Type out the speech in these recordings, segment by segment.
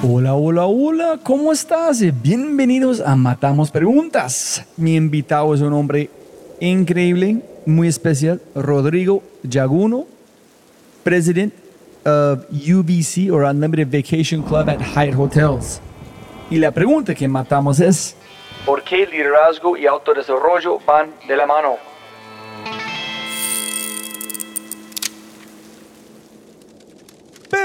Hola, hola, hola, ¿cómo estás? Bienvenidos a Matamos Preguntas. Mi invitado es un hombre increíble, muy especial, Rodrigo Yaguno, President of UVC, or Unlimited Vacation Club at Hyatt Hotels. Y la pregunta que matamos es, ¿por qué liderazgo y autodesarrollo van de la mano?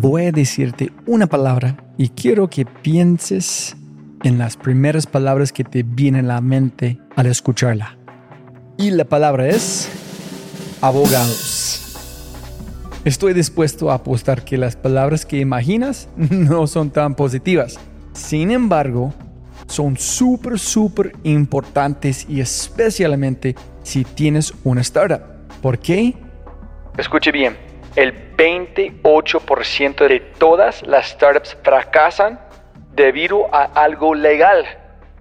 Voy a decirte una palabra y quiero que pienses en las primeras palabras que te vienen a la mente al escucharla. Y la palabra es abogados. Estoy dispuesto a apostar que las palabras que imaginas no son tan positivas. Sin embargo, son súper, súper importantes y especialmente si tienes una startup. ¿Por qué? Escuche bien el 28% de todas las startups fracasan debido a algo legal.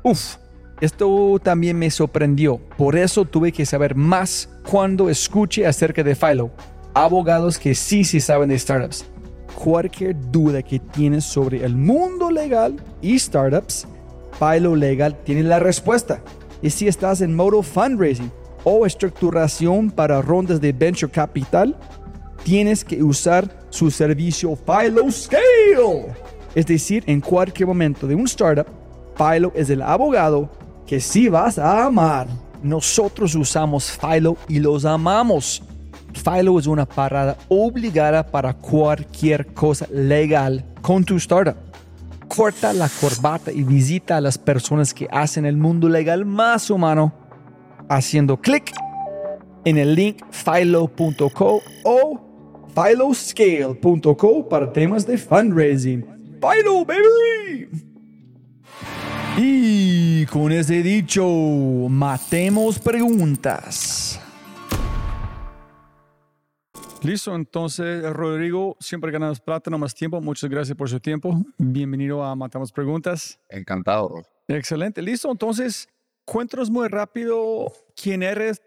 Uf, esto también me sorprendió. Por eso tuve que saber más cuando escuché acerca de Philo. Abogados que sí, sí saben de startups. Cualquier duda que tienes sobre el mundo legal y startups, Philo Legal tiene la respuesta. Y si estás en modo fundraising o estructuración para rondas de venture capital, tienes que usar su servicio Philo Scale. Es decir, en cualquier momento de un startup, Philo es el abogado que sí vas a amar. Nosotros usamos Philo y los amamos. Philo es una parada obligada para cualquier cosa legal con tu startup. Corta la corbata y visita a las personas que hacen el mundo legal más humano haciendo clic en el link philo.co o philoscale.co para temas de fundraising. Philo, baby. Y con ese dicho, matemos preguntas. Listo, entonces Rodrigo, siempre ganas plata, no más tiempo. Muchas gracias por su tiempo. Bienvenido a Matamos Preguntas. Encantado. Excelente, listo. Entonces, cuéntanos muy rápido quién eres,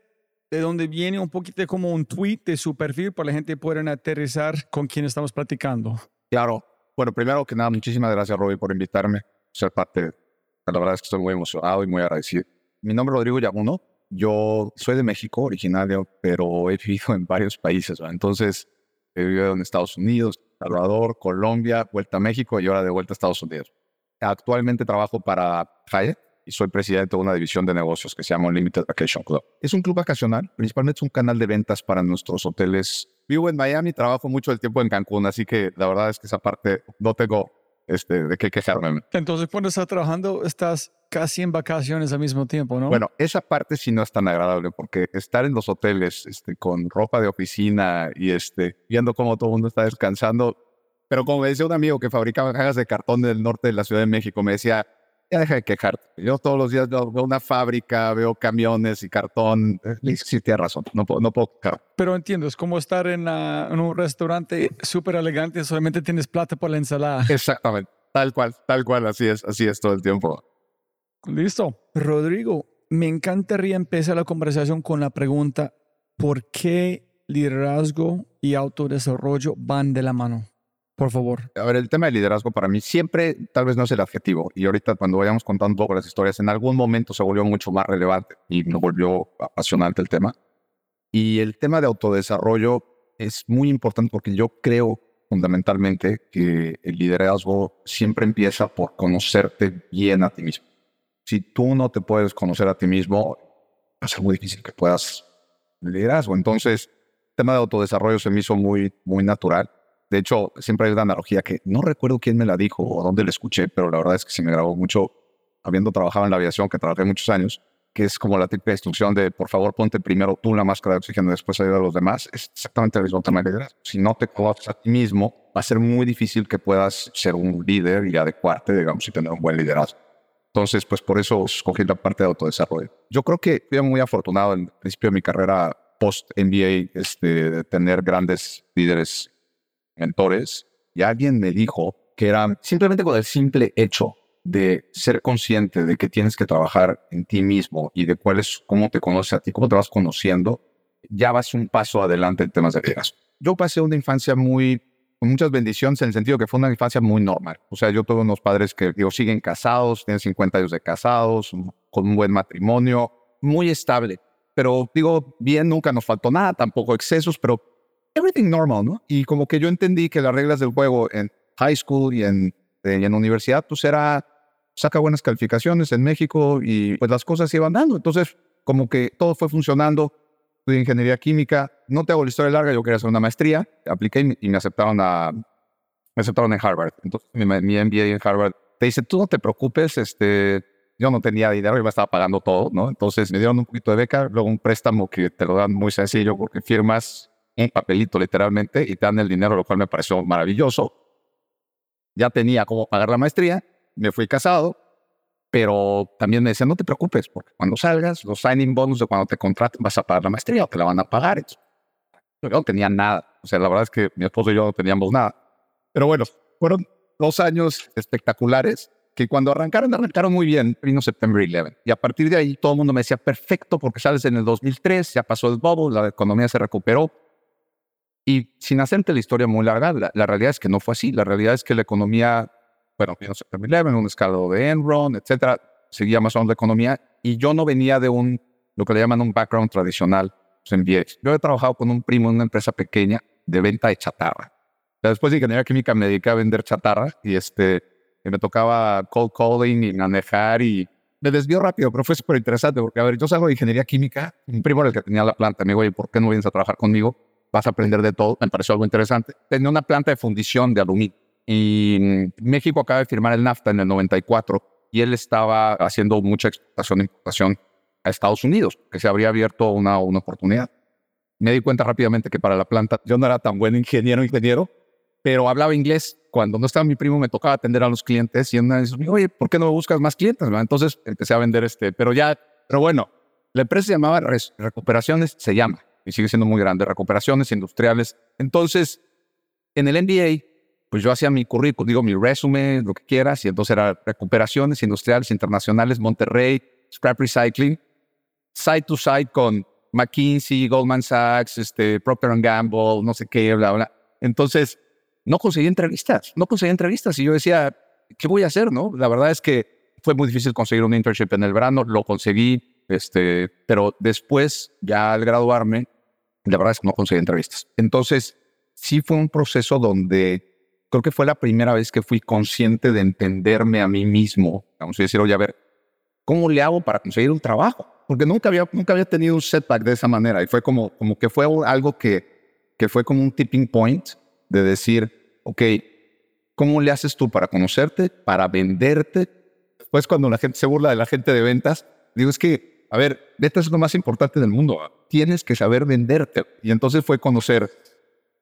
de dónde viene un poquito como un tweet de su perfil para la gente pueda aterrizar con quién estamos platicando. Claro. Bueno, primero que nada, muchísimas gracias, Robbie, por invitarme ser parte. La verdad es que estoy muy emocionado y muy agradecido. Mi nombre es Rodrigo Yaguno. Yo soy de México, originario, pero he vivido en varios países. Entonces, he vivido en Estados Unidos, Salvador, Colombia, vuelta a México y ahora de vuelta a Estados Unidos. Actualmente trabajo para Hyatt, y soy presidente de una división de negocios que se llama Unlimited Vacation Club. Es un club vacacional, principalmente es un canal de ventas para nuestros hoteles. Vivo en Miami, trabajo mucho el tiempo en Cancún, así que la verdad es que esa parte no tengo este, de qué quejarme. Entonces, cuando estás trabajando, estás casi en vacaciones al mismo tiempo, ¿no? Bueno, esa parte sí no es tan agradable porque estar en los hoteles este, con ropa de oficina y este, viendo cómo todo el mundo está descansando. Pero como me decía un amigo que fabricaba cajas de cartón del norte de la Ciudad de México, me decía, ya deja de quejarte. Yo todos los días veo una fábrica, veo camiones y cartón. Eh, sí, tienes razón, no puedo, no puedo Pero entiendo, es como estar en, en un restaurante súper elegante, solamente tienes plata por la ensalada. Exactamente, tal cual, tal cual, así es, así es todo el tiempo. Listo. Rodrigo, me encantaría empezar la conversación con la pregunta, ¿por qué liderazgo y autodesarrollo van de la mano? Por favor. A ver, el tema de liderazgo para mí siempre, tal vez no es el adjetivo, y ahorita cuando vayamos contando las historias, en algún momento se volvió mucho más relevante y me volvió apasionante el tema. Y el tema de autodesarrollo es muy importante porque yo creo fundamentalmente que el liderazgo siempre empieza por conocerte bien a ti mismo. Si tú no te puedes conocer a ti mismo, va a ser muy difícil que puedas liderazgo. Entonces, el tema de autodesarrollo se me hizo muy, muy natural. De hecho, siempre hay una analogía que no recuerdo quién me la dijo o dónde la escuché, pero la verdad es que se me grabó mucho habiendo trabajado en la aviación, que trabajé muchos años, que es como la típica instrucción de, por favor, ponte primero tú la máscara de oxígeno después ayuda a los demás. Es exactamente el mismo tema de liderazgo. Si no te conoces a ti mismo, va a ser muy difícil que puedas ser un líder y adecuarte, digamos, y tener un buen liderazgo. Entonces, pues por eso escogí la parte de autodesarrollo. Yo creo que fui muy afortunado en el principio de mi carrera post-MBA este, de tener grandes líderes, mentores. Y alguien me dijo que era simplemente con el simple hecho de ser consciente de que tienes que trabajar en ti mismo y de cuál es, cómo te conoces a ti, cómo te vas conociendo, ya vas un paso adelante en temas de liderazgo. Yo pasé una infancia muy, con muchas bendiciones en el sentido que fue una infancia muy normal. O sea, yo tuve unos padres que, digo, siguen casados, tienen 50 años de casados, con un buen matrimonio, muy estable. Pero digo, bien, nunca nos faltó nada, tampoco excesos, pero everything normal, ¿no? Y como que yo entendí que las reglas del juego en high school y en, y en universidad, pues era saca buenas calificaciones en México y pues las cosas se iban dando. Entonces, como que todo fue funcionando. Estudié ingeniería química. No te hago la historia larga, yo quería hacer una maestría. Apliqué y me aceptaron, a, me aceptaron en Harvard. Entonces, mi, mi MBA en Harvard te dice, tú no te preocupes, este, yo no tenía dinero, y me estaba pagando todo, ¿no? Entonces me dieron un poquito de beca, luego un préstamo que te lo dan muy sencillo porque firmas un papelito literalmente y te dan el dinero, lo cual me pareció maravilloso. Ya tenía cómo pagar la maestría me fui casado, pero también me decían, no te preocupes, porque cuando salgas, los signing bonus de cuando te contraten vas a pagar la maestría o te la van a pagar. Yo no tenía nada. O sea, la verdad es que mi esposo y yo no teníamos nada. Pero bueno, fueron dos años espectaculares que cuando arrancaron, arrancaron muy bien, vino septiembre 11. Y a partir de ahí todo el mundo me decía, perfecto, porque sales en el 2003, ya pasó el bubble, la economía se recuperó. Y sin hacerte la historia muy larga, la, la realidad es que no fue así. La realidad es que la economía bueno, September 11, un escalado de Enron, etcétera, seguía más o menos la economía y yo no venía de un, lo que le llaman un background tradicional pues, en VX. Yo he trabajado con un primo en una empresa pequeña de venta de chatarra. Después de ingeniería química me dediqué a vender chatarra y este, me tocaba cold calling y manejar y me desvió rápido, pero fue súper interesante porque, a ver, yo salgo de ingeniería química, un primo era el que tenía la planta, me dijo, oye, ¿por qué no vienes a trabajar conmigo? Vas a aprender de todo, me pareció algo interesante. Tenía una planta de fundición de aluminio y México acaba de firmar el NAFTA en el 94 y él estaba haciendo mucha exportación e importación a Estados Unidos, que se habría abierto una, una oportunidad. Me di cuenta rápidamente que para la planta yo no era tan buen ingeniero, ingeniero, pero hablaba inglés. Cuando no estaba mi primo me tocaba atender a los clientes y una vez me dijo, oye, ¿por qué no buscas más clientes? Entonces empecé a vender este, pero ya, pero bueno, la empresa se llamaba Recuperaciones, se llama, y sigue siendo muy grande, Recuperaciones Industriales. Entonces, en el MBA pues yo hacía mi currículum, digo mi resumen, lo que quieras, y entonces era recuperaciones industriales internacionales, Monterrey, scrap recycling, side to side con McKinsey, Goldman Sachs, este, Procter Gamble, no sé qué, bla, bla. Entonces, no conseguí entrevistas, no conseguí entrevistas y yo decía, ¿qué voy a hacer? No, la verdad es que fue muy difícil conseguir un internship en el verano, lo conseguí, este, pero después, ya al graduarme, la verdad es que no conseguí entrevistas. Entonces, sí fue un proceso donde creo que fue la primera vez que fui consciente de entenderme a mí mismo. Vamos a decir, oye, a ver, ¿cómo le hago para conseguir un trabajo? Porque nunca había, nunca había tenido un setback de esa manera. Y fue como, como que fue algo que, que fue como un tipping point de decir, ok, ¿cómo le haces tú para conocerte, para venderte? Después cuando la gente se burla de la gente de ventas, digo, es que, a ver, ventas es lo más importante del mundo. Tienes que saber venderte. Y entonces fue conocer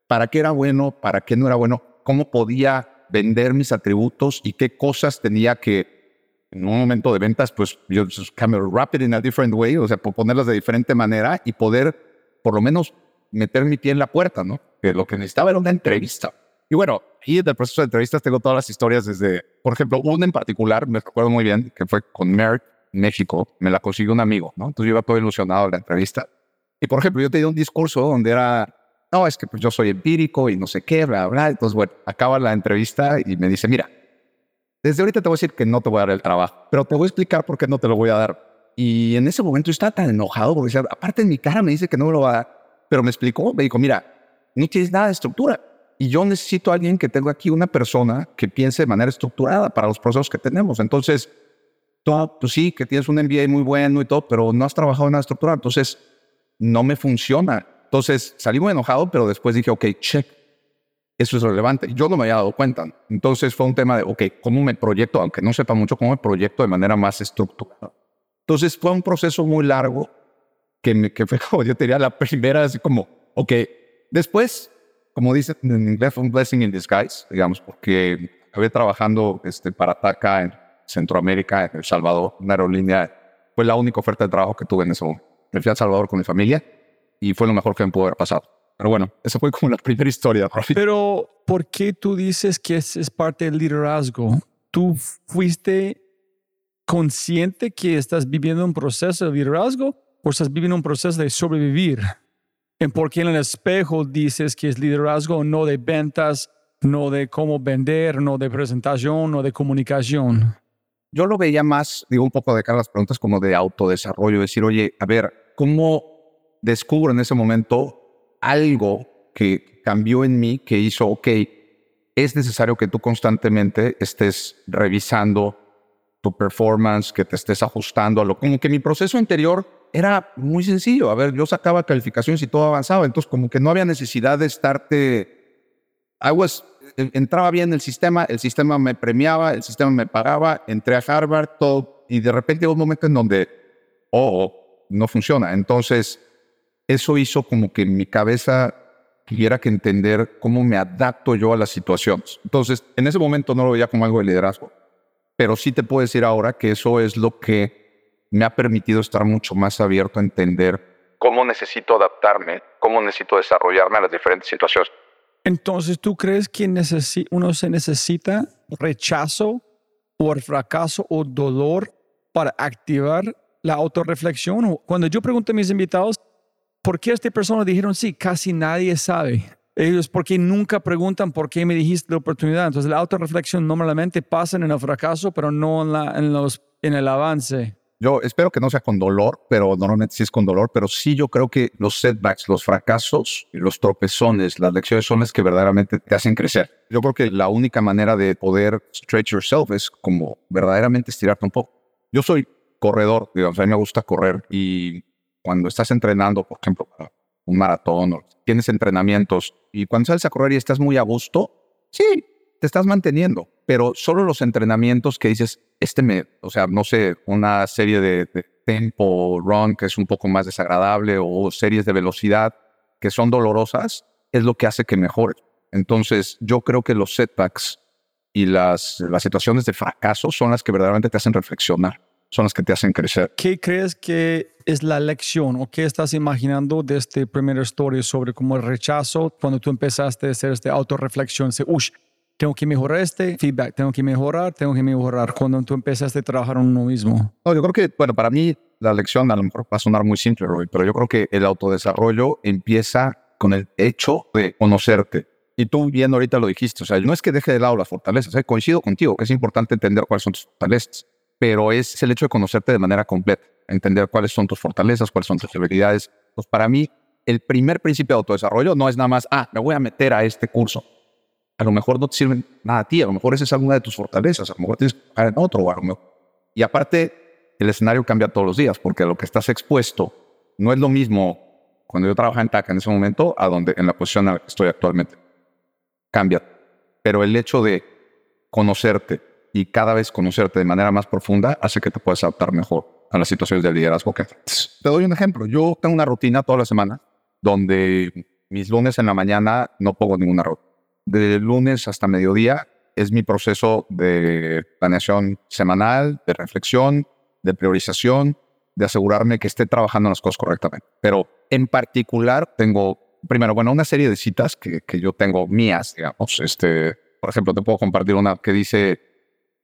para qué era bueno, para qué no era bueno cómo podía vender mis atributos y qué cosas tenía que, en un momento de ventas, pues yo cambiar rapid in a different way, o sea, ponerlas de diferente manera y poder por lo menos meter mi pie en la puerta, ¿no? Que lo que necesitaba era una entrevista. Y bueno, ahí en el proceso de entrevistas tengo todas las historias desde, por ejemplo, una en particular, me recuerdo muy bien, que fue con Merck, México, me la consiguió un amigo, ¿no? Entonces yo iba todo ilusionado a la entrevista. Y por ejemplo, yo tenía un discurso donde era no, es que pues, yo soy empírico y no sé qué, bla, bla. Entonces, bueno, acaba la entrevista y me dice, mira, desde ahorita te voy a decir que no te voy a dar el trabajo, pero te voy a explicar por qué no te lo voy a dar. Y en ese momento yo estaba tan enojado porque decía, aparte en mi cara me dice que no me lo va a dar, pero me explicó, me dijo, mira, no tienes nada de estructura. Y yo necesito a alguien que tenga aquí una persona que piense de manera estructurada para los procesos que tenemos. Entonces, tú, pues sí, que tienes un MBA muy bueno y todo, pero no has trabajado en nada estructura, entonces no me funciona. Entonces salí muy enojado, pero después dije, ok, check, eso es relevante. Yo no me había dado cuenta. Entonces fue un tema de, ok, ¿cómo me proyecto? Aunque no sepa mucho, ¿cómo me proyecto de manera más estructurada? Entonces fue un proceso muy largo que, me, que fue como yo tenía la primera, así como, ok, después, como dicen en inglés, un blessing in disguise, digamos, porque acabé trabajando este, para TACA en Centroamérica, en El Salvador, una aerolínea. Fue la única oferta de trabajo que tuve en ese momento. Me fui a El Salvador con mi familia y fue lo mejor que me pudo haber pasado. Pero bueno, esa fue como la primera historia. Pero, ¿por qué tú dices que es, es parte del liderazgo? ¿Tú fuiste consciente que estás viviendo un proceso de liderazgo o estás viviendo un proceso de sobrevivir? ¿En por qué en el espejo dices que es liderazgo no de ventas, no de cómo vender, no de presentación, no de comunicación? Yo lo veía más, digo un poco de cara a las preguntas como de autodesarrollo, decir, oye, a ver, ¿cómo descubro en ese momento algo que cambió en mí, que hizo, ok, es necesario que tú constantemente estés revisando tu performance, que te estés ajustando a lo como que mi proceso anterior era muy sencillo. A ver, yo sacaba calificaciones y todo avanzaba, entonces como que no había necesidad de estarte. I was, entraba bien el sistema, el sistema me premiaba, el sistema me pagaba, entré a Harvard, todo, y de repente hubo un momento en donde, oh, no funciona. Entonces, eso hizo como que mi cabeza tuviera que entender cómo me adapto yo a las situaciones. Entonces, en ese momento no lo veía como algo de liderazgo, pero sí te puedo decir ahora que eso es lo que me ha permitido estar mucho más abierto a entender cómo necesito adaptarme, cómo necesito desarrollarme a las diferentes situaciones. Entonces, ¿tú crees que uno se necesita rechazo o fracaso o dolor para activar la autorreflexión? Cuando yo pregunto a mis invitados, ¿por qué esta persona dijeron sí? Casi nadie sabe. Ellos porque nunca preguntan por qué me dijiste la oportunidad. Entonces la autorreflexión normalmente pasa en el fracaso, pero no en el avance. Yo espero que no sea con dolor, pero normalmente sí es con dolor, pero sí yo creo que los setbacks, los fracasos, los tropezones, las lecciones son las que verdaderamente te hacen crecer. Yo creo que la única manera de poder stretch yourself es como verdaderamente estirarte un poco. Yo soy corredor, digamos, a mí me gusta correr y cuando estás entrenando, por ejemplo, para un maratón o tienes entrenamientos y cuando sales a correr y estás muy a gusto, sí, te estás manteniendo, pero solo los entrenamientos que dices, este me, o sea, no sé, una serie de, tempo run que es un poco más desagradable o series de velocidad que son dolorosas, es lo que hace que mejore. Entonces, yo creo que los setbacks y las, las situaciones de fracaso son las que verdaderamente te hacen reflexionar son las que te hacen crecer. ¿Qué crees que es la lección o qué estás imaginando de este primer story sobre cómo el rechazo, cuando tú empezaste a hacer esta autorreflexión, se, uy, tengo que mejorar este feedback, tengo que mejorar, tengo que mejorar, cuando tú empezaste a trabajar en uno mismo? No, yo creo que, bueno, para mí la lección a lo mejor va a sonar muy simple, Roy, pero yo creo que el autodesarrollo empieza con el hecho de conocerte. Y tú bien ahorita lo dijiste, o sea, no es que deje de lado las fortalezas, ¿eh? coincido contigo, es importante entender cuáles son tus fortalezas pero es el hecho de conocerte de manera completa, entender cuáles son tus fortalezas, cuáles son tus debilidades. Pues para mí, el primer principio de autodesarrollo no es nada más, ah, me voy a meter a este curso. A lo mejor no te sirve nada a ti, a lo mejor esa es alguna de tus fortalezas, a lo mejor tienes que trabajar en otro, a lo mejor. Y aparte, el escenario cambia todos los días, porque lo que estás expuesto no es lo mismo cuando yo trabajaba en TAC en ese momento a donde en la posición en la que estoy actualmente. Cambia. Pero el hecho de conocerte, y cada vez conocerte de manera más profunda hace que te puedas adaptar mejor a las situaciones de liderazgo que Te doy un ejemplo. Yo tengo una rutina toda la semana donde mis lunes en la mañana no pongo ninguna rutina. De lunes hasta mediodía es mi proceso de planeación semanal, de reflexión, de priorización, de asegurarme que esté trabajando las cosas correctamente. Pero en particular tengo, primero, bueno, una serie de citas que, que yo tengo mías, digamos. Este, por ejemplo, te puedo compartir una que dice,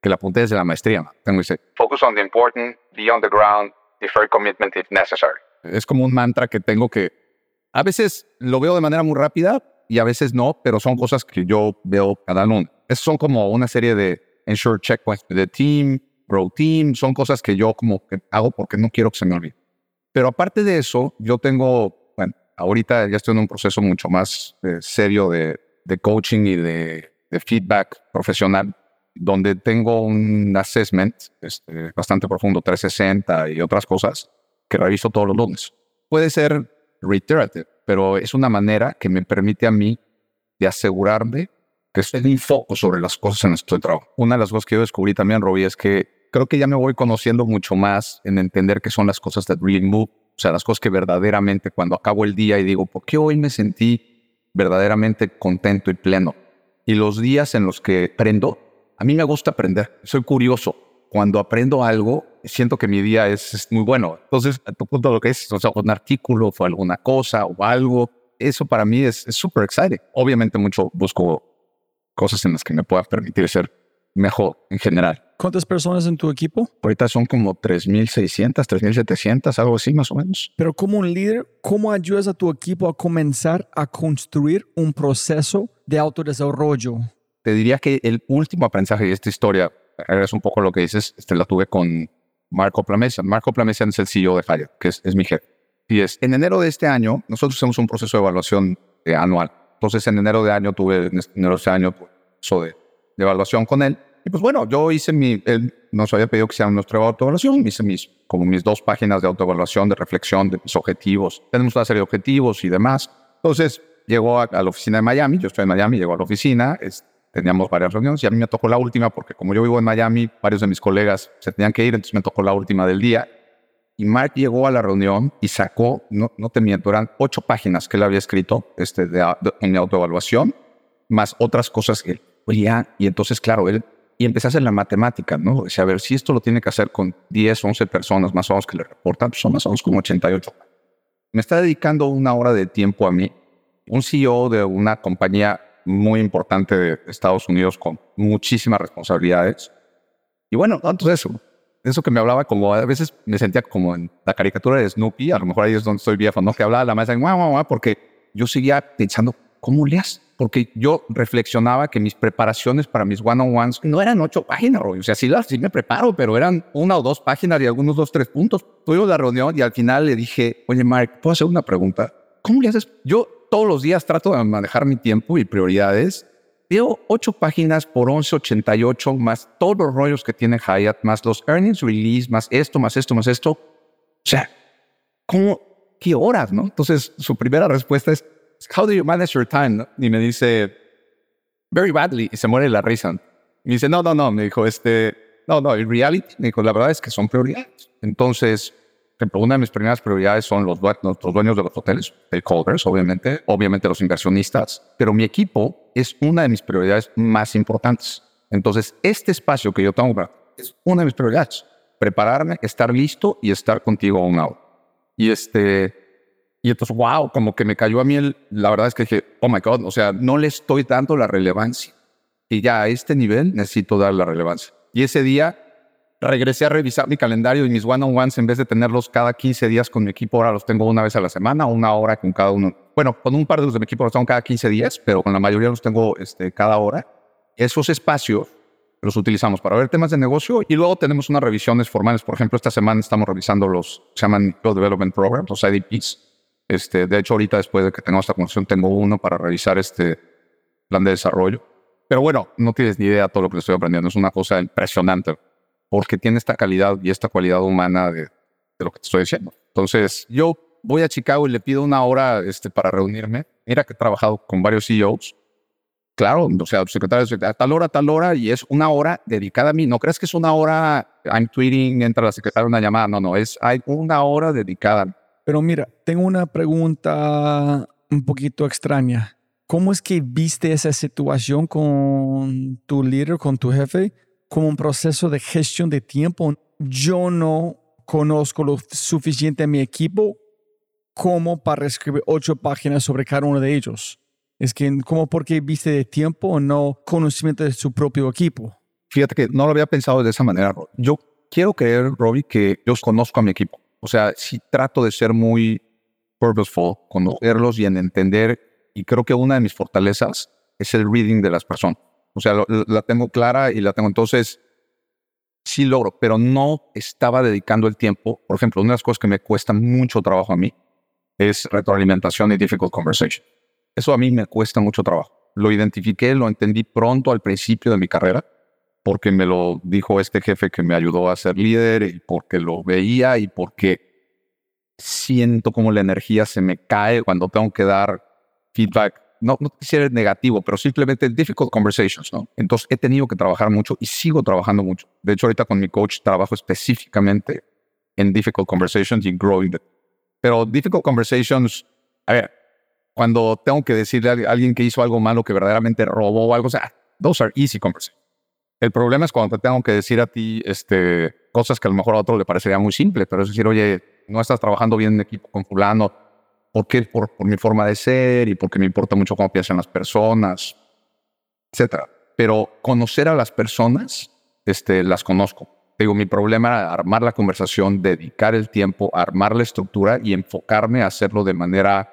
que la apunté desde la maestría. Tengo dice, focus on the important, be on the ground, defer commitment if necessary. Es como un mantra que tengo que a veces lo veo de manera muy rápida y a veces no, pero son cosas que yo veo cada uno. Esas son como una serie de ensure checkpoints de team, grow team, son cosas que yo como que hago porque no quiero que se me olvide. Pero aparte de eso, yo tengo, bueno, ahorita ya estoy en un proceso mucho más eh, serio de, de, coaching y de, de feedback profesional donde tengo un assessment este, bastante profundo, 360 y otras cosas, que reviso todos los lunes. Puede ser reiterative, pero es una manera que me permite a mí de asegurarme que estoy en foco sobre las cosas en las que estoy trabajando. Una de las cosas que yo descubrí también, Robbie, es que creo que ya me voy conociendo mucho más en entender qué son las cosas that really move, o sea, las cosas que verdaderamente cuando acabo el día y digo, ¿por qué hoy me sentí verdaderamente contento y pleno? Y los días en los que aprendo, a mí me gusta aprender, soy curioso. Cuando aprendo algo, siento que mi día es, muy bueno. Entonces, a tu punto lo que es, o sea, un artículo o alguna cosa o algo, eso para mí es súper exciting. Obviamente mucho busco cosas en las que me pueda permitir ser mejor en general. ¿Cuántas personas en tu equipo? Ahorita son como 3.600, 3.700, algo así más o menos. Pero como un líder, ¿cómo ayudas a tu equipo a comenzar a construir un proceso de autodesarrollo? Te diría que el último aprendizaje de esta historia es un poco lo que dices, este, la tuve con Marco Plamesa. Marco Plamesa es el CEO de Hyatt, que es, es mi jefe. Y es, en enero de este año, nosotros hacemos un proceso de evaluación eh, anual entonces, en enero de año tuve, en enero de ese año, eso de, evaluación con él. Y pues bueno, yo hice mi, él nos había pedido que hiciera nuestra autoevaluación, hice mis, como mis dos páginas de autoevaluación, de reflexión de mis objetivos. Tenemos una serie de objetivos y demás. Entonces, llegó a, la oficina de Miami, yo estoy en Miami, llegó a la oficina, teníamos varias reuniones y a mí me tocó la última porque como yo vivo en Miami, varios de mis colegas se tenían que ir, entonces me tocó la última del día. Y Mark llegó a la reunión y sacó, no, no te miento, eran ocho páginas que él había escrito este, de, en mi autoevaluación, más otras cosas que él Y entonces, claro, él y a hacer la matemática, ¿no? O sea, a ver, si esto lo tiene que hacer con 10, 11 personas más o menos que le reportan, pues son más o menos como 88. Me está dedicando una hora de tiempo a mí, un CEO de una compañía muy importante de Estados Unidos con muchísimas responsabilidades. Y bueno, entonces eso, eso que me hablaba como a veces me sentía como en la caricatura de Snoopy, a lo mejor ahí es donde estoy viejo, ¿no? Que hablaba la maestra, guau, guau, guau, porque yo seguía pensando, ¿cómo le haces? Porque yo reflexionaba que mis preparaciones para mis one-on-ones no eran ocho páginas, O sea, sí, sí me preparo, pero eran una o dos páginas y algunos dos, tres puntos. Tuvimos la reunión y al final le dije, oye, Mark, ¿puedo hacer una pregunta? ¿Cómo le haces? Yo todos los días trato de manejar mi tiempo y prioridades Veo ocho páginas por 11.88, más todos los rollos que tiene Hyatt, más los earnings release, más esto, más esto, más esto. O sea, ¿cómo? ¿Qué horas, no? Entonces, su primera respuesta es, How do you manage your time? Y me dice, Very badly. Y se muere la risa. Me dice, no, no, no. Me dijo, este, no, no, en reality, me dijo, la verdad es que son prioridades. Entonces, una de mis primeras prioridades son los, los dueños de los hoteles, stakeholders, obviamente, obviamente los inversionistas, pero mi equipo es una de mis prioridades más importantes. Entonces, este espacio que yo tengo es una de mis prioridades. Prepararme, estar listo y estar contigo a un lado. Y este, y entonces, wow, como que me cayó a mí el, la verdad es que dije, oh my God, o sea, no le estoy dando la relevancia. Y ya a este nivel necesito dar la relevancia. Y ese día regresé a revisar mi calendario y mis one-on-ones, en vez de tenerlos cada 15 días con mi equipo, ahora los tengo una vez a la semana, una hora con cada uno. Bueno, con un par de los de mi equipo los tengo cada 15 días, pero con la mayoría los tengo este, cada hora. Esos espacios los utilizamos para ver temas de negocio y luego tenemos unas revisiones formales. Por ejemplo, esta semana estamos revisando los, se llaman Development Programs, los IDPs. Este, de hecho, ahorita después de que tengamos esta conversación, tengo uno para revisar este plan de desarrollo. Pero bueno, no tienes ni idea de todo lo que estoy aprendiendo. Es una cosa impresionante porque tiene esta calidad y esta cualidad humana de, lo que te estoy diciendo. Entonces, yo voy a Chicago y le pido una hora este, para reunirme. Mira que he trabajado con varios CEOs. Claro, o sea, secretario a tal hora, a tal hora, y es una hora dedicada a mí. No crees que es una hora, I'm tweeting, entra la secretaria una llamada. No, no, es hay una hora dedicada. Pero mira, tengo una pregunta un poquito extraña. ¿Cómo es que viste esa situación con tu líder, con tu jefe? Como un proceso de gestión de tiempo. Yo no conozco lo suficiente a mi equipo como para escribir ocho páginas sobre cada uno de ellos. Es que como porque viste de tiempo o no conocimiento de su propio equipo. Fíjate que no lo había pensado de esa manera. Yo quiero creer, Robbie, que yo conozco a mi equipo. O sea, sí trato de ser muy purposeful, conocerlos y en entender. Y creo que una de mis fortalezas es el reading de las personas. O sea, la tengo clara y la tengo. Entonces, sí logro, pero no estaba dedicando el tiempo. Por ejemplo, una de las cosas que me cuesta mucho trabajo a mí es retroalimentación y difficult conversation. Eso a mí me cuesta mucho trabajo. Lo identifiqué, lo entendí pronto al principio de mi carrera porque me lo dijo este jefe que me ayudó a ser líder y porque lo veía y porque siento como la energía se me cae cuando tengo que dar feedback. No, no quisiera negativo, pero simplemente difficult conversations, ¿no? Entonces he tenido que trabajar mucho y sigo trabajando mucho. De hecho, ahorita con mi coach trabajo específicamente en difficult conversations y growing. Pero difficult conversations, a ver, cuando tengo que decirle a alguien que hizo algo malo, que verdaderamente robó o algo, o sea, those are easy conversations. El problema es cuando te tengo que decir a ti este, cosas que a lo mejor a otro le parecería muy simple, pero es decir, oye, no estás trabajando bien en equipo con fulano, ¿por qué? Por, mi forma de ser y porque me importa mucho cómo piensan las personas, etcétera. Pero conocer a las personas, este, las conozco. Digo, mi problema era armar la conversación, dedicar el tiempo, armar la estructura y enfocarme a hacerlo de manera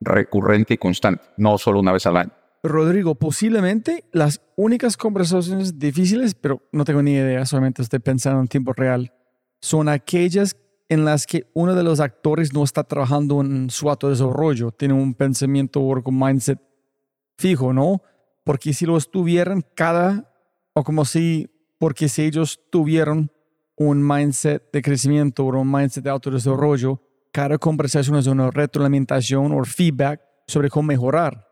recurrente y constante, no solo una vez al año. Rodrigo, posiblemente las únicas conversaciones difíciles, pero no tengo ni idea, solamente estoy pensando en tiempo real, son aquellas en las que uno de los actores no está trabajando en su desarrollo, tiene un pensamiento o un mindset fijo, ¿no? Porque si lo estuvieran cada, o como si, porque si ellos tuvieran un mindset de crecimiento o un mindset de autodesarrollo, cada conversación es una retroalimentación o feedback sobre cómo mejorar.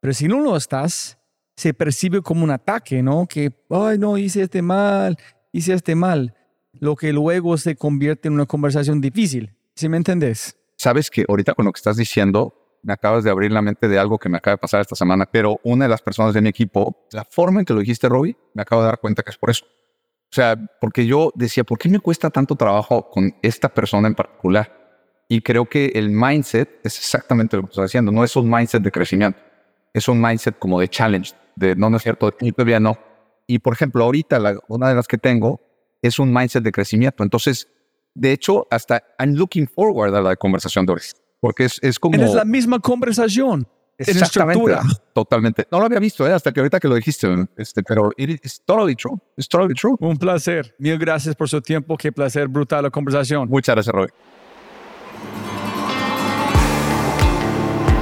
Pero si no lo estás, se percibe como un ataque, ¿no? Que, ay, no, hice este mal, hice este mal. Lo que luego se convierte en una conversación difícil. ¿Sí me entendés? Sabes que ahorita con lo que estás diciendo, me acabas de abrir la mente de algo que me acaba de pasar esta semana, pero una de las personas de mi equipo, la forma en que lo dijiste, Robbie, me acabo de dar cuenta que es por eso. O sea, porque yo decía, ¿por qué me cuesta tanto trabajo con esta persona en particular? Y creo que el mindset es exactamente lo que estás haciendo, no es un mindset de crecimiento es un mindset como de challenge, de no, no es cierto, todavía no. Y por ejemplo, ahorita una de las que tengo es un mindset de crecimiento. Entonces, de hecho, hasta I'm looking forward a la conversación de hoy, porque es, es como... Es la misma conversación. Exactamente, totalmente. No lo había visto ¿eh? hasta que ahorita que lo dijiste, este, pero es totally true. It's totally true. Un placer. Mil gracias por su tiempo. Qué placer, brutal la conversación. Muchas gracias, Roy.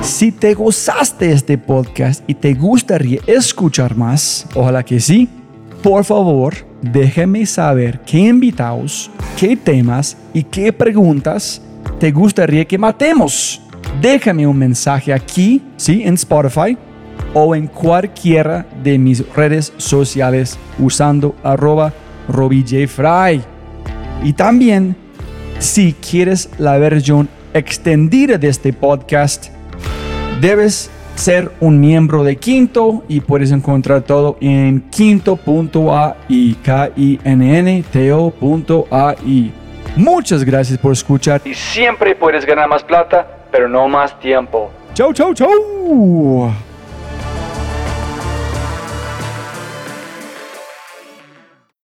Si te gozaste este podcast y te gustaría escuchar más, ojalá que sí, por favor, déjame saber qué invitados, qué temas y qué preguntas te gustaría que matemos. Déjame un mensaje aquí, sí, en Spotify o en cualquiera de mis redes sociales usando arroba RobbieJFry. Y también, si quieres la versión extendida de este podcast, Debes ser un miembro de Quinto y puedes encontrar todo en quinto.ai, k i n n t -O Muchas gracias por escuchar y siempre puedes ganar más plata, pero no más tiempo. Chau, chau, chau.